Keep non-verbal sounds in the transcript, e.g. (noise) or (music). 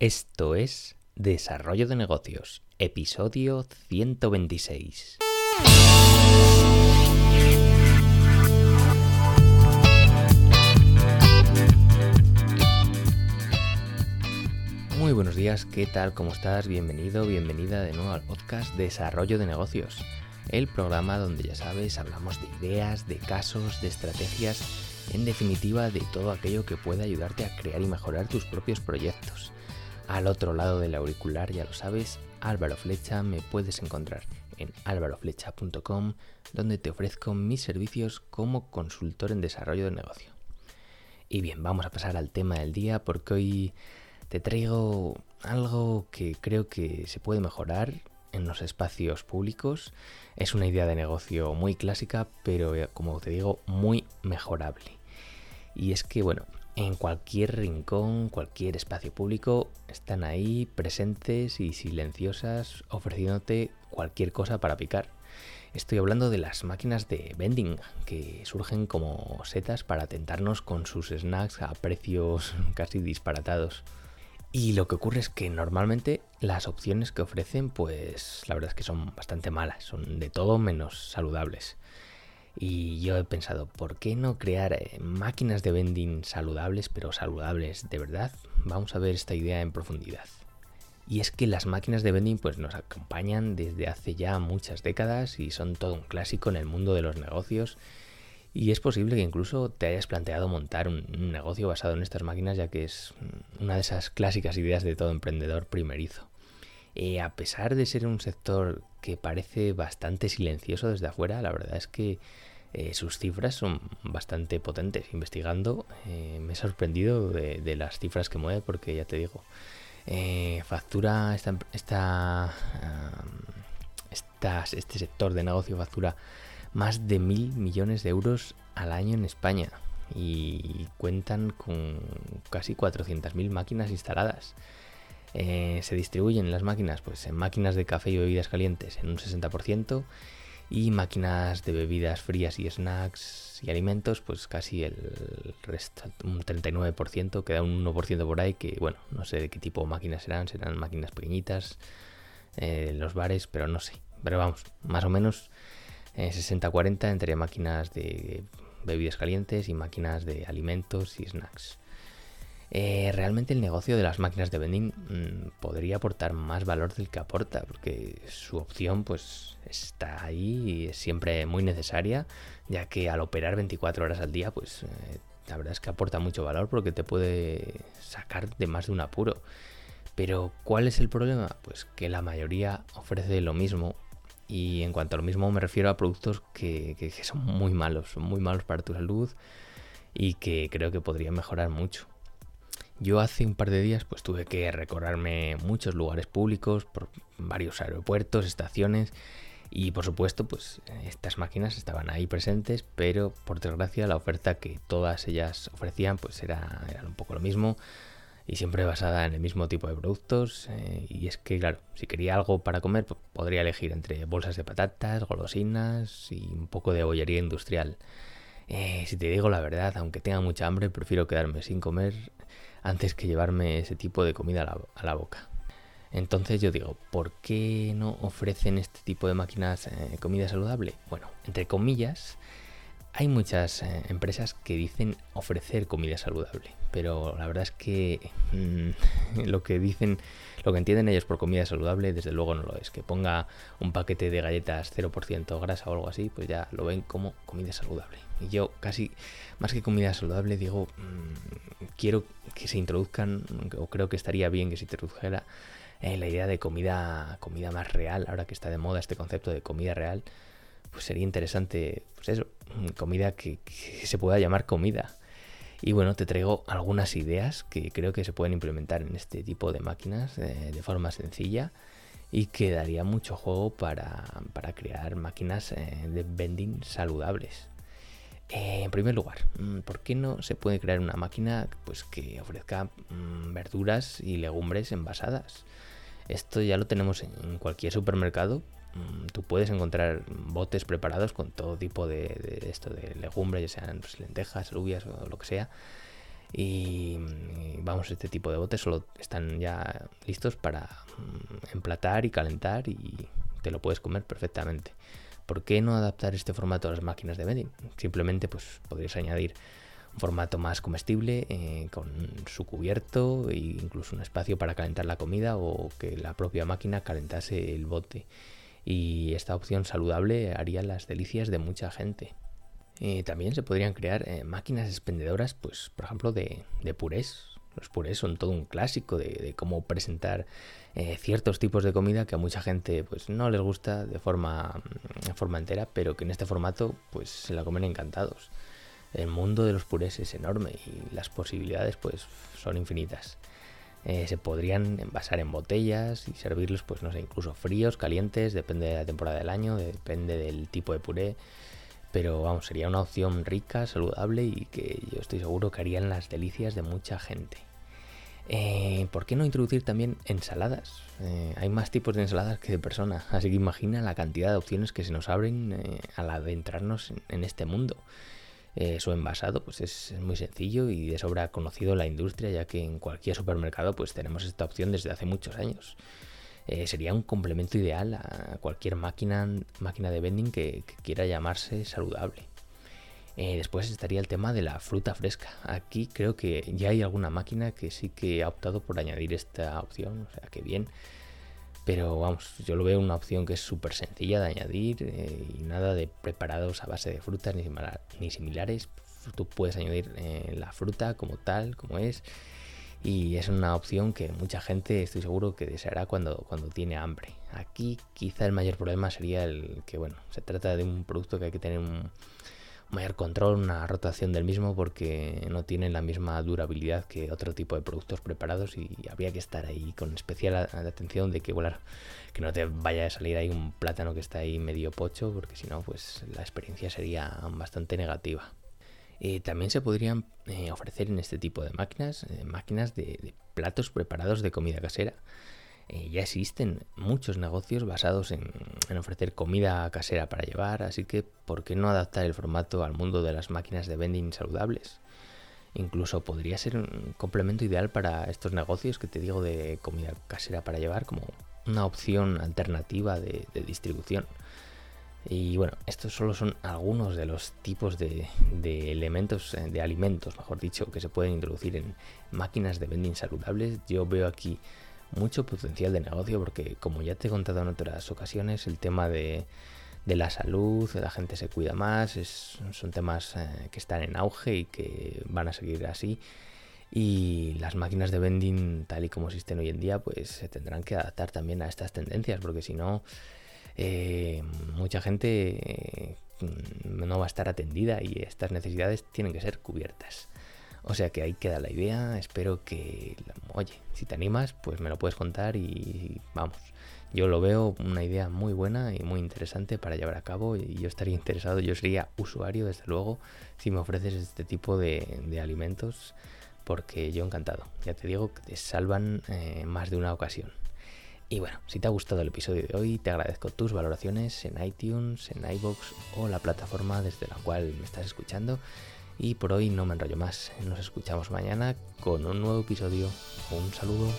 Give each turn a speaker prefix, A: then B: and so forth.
A: Esto es Desarrollo de Negocios, episodio 126. Muy buenos días, ¿qué tal? ¿Cómo estás? Bienvenido, bienvenida de nuevo al podcast Desarrollo de Negocios, el programa donde ya sabes, hablamos de ideas, de casos, de estrategias, en definitiva de todo aquello que pueda ayudarte a crear y mejorar tus propios proyectos. Al otro lado del auricular, ya lo sabes, Álvaro Flecha, me puedes encontrar en álvaroflecha.com, donde te ofrezco mis servicios como consultor en desarrollo de negocio. Y bien, vamos a pasar al tema del día porque hoy te traigo algo que creo que se puede mejorar en los espacios públicos. Es una idea de negocio muy clásica, pero eh, como te digo, muy mejorable. Y es que, bueno, en cualquier rincón, cualquier espacio público, están ahí presentes y silenciosas ofreciéndote cualquier cosa para picar. Estoy hablando de las máquinas de vending que surgen como setas para tentarnos con sus snacks a precios (laughs) casi disparatados. Y lo que ocurre es que normalmente las opciones que ofrecen, pues la verdad es que son bastante malas, son de todo menos saludables. Y yo he pensado, ¿por qué no crear eh, máquinas de vending saludables, pero saludables de verdad? Vamos a ver esta idea en profundidad. Y es que las máquinas de vending pues nos acompañan desde hace ya muchas décadas y son todo un clásico en el mundo de los negocios. Y es posible que incluso te hayas planteado montar un, negocio basado en estas máquinas, ya que es una de esas clásicas ideas de todo emprendedor primerizo. Eh, a pesar de ser un sector que parece bastante silencioso desde afuera, la verdad es que eh, sus cifras son bastante potentes. Investigando eh, me he sorprendido de, las cifras que mueve porque ya te digo, eh, factura esta, esta, este sector de negocio factura más de mil millones de euros al año en España y cuentan con casi 400.000 máquinas instaladas. se distribuyen las máquinas pues en máquinas de café y bebidas calientes en un 60% y máquinas de bebidas frías y snacks y alimentos, pues casi el resto, un 39%, queda un 1% por ahí que, bueno, no sé de qué tipo de máquinas serán, serán máquinas pequeñitas eh, los bares, pero no sé. Pero vamos, más o menos 60-40 eh, entre máquinas de bebidas calientes y máquinas de alimentos y snacks. Eh, realmente el negocio de las máquinas de vending mm, podría aportar más valor del que aporta, porque su opción pues está ahí y es siempre muy necesaria, ya que al operar 24 horas al día pues eh, la verdad es que aporta mucho valor porque te puede sacar de más de un apuro. Pero ¿cuál es el problema? Pues que la mayoría ofrece lo mismo y en cuanto a lo mismo me refiero a productos que, que son muy malos, son muy malos para tu salud y que creo que podrían mejorar mucho. Yo hace un par de días pues tuve que recorrerme muchos lugares públicos, por varios aeropuertos, estaciones y por supuesto pues estas máquinas estaban ahí presentes, pero por desgracia la oferta que todas ellas ofrecían pues era, un poco lo mismo y siempre basada en el mismo tipo de productos eh, y es que claro, si quería algo para comer pues, podría elegir entre bolsas de patatas, golosinas y un poco de bollería industrial. Eh, si te digo la verdad, aunque tenga mucha hambre, prefiero quedarme sin comer antes que llevarme ese tipo de comida a la, boca. Entonces yo digo, ¿por qué no ofrecen este tipo de máquinas eh, comida saludable? Bueno, entre comillas, hay muchas eh, empresas que dicen ofrecer comida saludable, pero la verdad es que mm, (laughs) lo que dicen, lo que entienden ellos por comida saludable, desde luego no lo es. Que ponga un paquete de galletas 0% grasa o algo así, pues ya lo ven como comida saludable. Y yo casi, más que comida saludable, digo, mm, quiero que se introduzcan, o creo que estaría bien que se introdujera eh, la idea de comida, comida más real, ahora que está de moda este concepto de comida real, pues sería interesante, pues eso, comida que, se pueda llamar comida. Y bueno, te traigo algunas ideas que creo que se pueden implementar en este tipo de máquinas eh, de forma sencilla y que daría mucho juego para, crear máquinas eh, de vending saludables. Eh, en primer lugar, mm, ¿por qué no se puede crear una máquina pues, que ofrezca mm, verduras y legumbres envasadas? Esto ya lo tenemos en cualquier supermercado. Mm, tú puedes encontrar botes preparados con todo tipo de, esto de legumbres, ya sean pues, lentejas, alubias o lo que sea. Y, vamos, este tipo de botes solo están ya listos para mm, emplatar y calentar y te lo puedes comer perfectamente. ¿Por qué no adaptar este formato a las máquinas de vending? Simplemente pues podrías añadir un formato más comestible eh, con su cubierto e incluso un espacio para calentar la comida o que la propia máquina calentase el bote. Y esta opción saludable haría las delicias de mucha gente. También se podrían crear eh, máquinas expendedoras, pues, por ejemplo, de, purés. Los purés son todo un clásico de, cómo presentar eh, ciertos tipos de comida que a mucha gente pues, no les gusta de forma, de forma entera, pero que en este formato pues, se la comen encantados. El mundo de los purés es enorme y las posibilidades pues, son infinitas. Se podrían envasar en botellas y servirlos, pues no sé, incluso fríos, calientes, depende de la temporada del año, depende del tipo de puré. Pero vamos, sería una opción rica, saludable y que yo estoy seguro que harían las delicias de mucha gente. Eh, ¿Por qué no introducir también ensaladas? Eh, hay más tipos de ensaladas que de personas, así que imagina la cantidad de opciones que se nos abren eh, al adentrarnos en, este mundo. Su envasado pues es, muy sencillo y de sobra conocido la industria, ya que en cualquier supermercado pues tenemos esta opción desde hace muchos años. Eh, sería un complemento ideal a cualquier máquina, máquina de vending que, quiera llamarse saludable. Eh, después estaría el tema de la fruta fresca. Aquí creo que ya hay alguna máquina que sí que ha optado por añadir esta opción, o sea que bien. Pero vamos, yo lo veo una opción que es súper sencilla de añadir eh, y nada de preparados a base de frutas ni, similares. Tú puedes añadir la fruta como tal, como es, y es una opción que mucha gente estoy seguro que deseará cuando, cuando tiene hambre. Aquí quizá el mayor problema sería el que, bueno, se trata de un producto que hay que tener un mayor control, una rotación del mismo porque no tiene la misma durabilidad que otro tipo de productos preparados y habría que estar ahí con especial atención de que, volar que no te vaya a salir ahí un plátano que está ahí medio pocho porque si no, pues la experiencia sería bastante negativa. Eh, también se podrían eh, ofrecer en este tipo de máquinas, eh, máquinas de, platos preparados de comida casera. Ya existen muchos negocios basados en, ofrecer comida casera para llevar, así que ¿por qué no adaptar el formato al mundo de las máquinas de vending saludables? Incluso podría ser un complemento ideal para estos negocios que te digo de comida casera para llevar como una opción alternativa de distribución. Y bueno, estos solo son algunos de los tipos de, elementos, eh, de alimentos, mejor dicho, que se pueden introducir en máquinas de vending saludables. Yo veo aquí mucho potencial de negocio porque, como ya te he contado en otras ocasiones, el tema de, la salud, la gente se cuida más, son temas eh, que están en auge y que van a seguir así. Y las máquinas de vending, tal y como existen hoy en día, pues se tendrán que adaptar también a estas tendencias, porque si no, eh, mucha gente mm, no va a estar atendida y estas necesidades tienen que ser cubiertas. O sea que ahí queda la idea, espero que, oye, si te animas, pues me lo puedes contar y vamos, yo lo veo una idea muy buena y muy interesante para llevar a cabo y yo estaría interesado, yo sería usuario desde luego si me ofreces este tipo de, alimentos porque yo encantado, ya te digo que te salvan eh, más de una ocasión. Y bueno, si te ha gustado el episodio de hoy, te agradezco tus valoraciones en iTunes, en iBox o la plataforma desde la cual me estás escuchando. Y por hoy no me enrollo más. Nos escuchamos mañana con un nuevo episodio. Un saludo.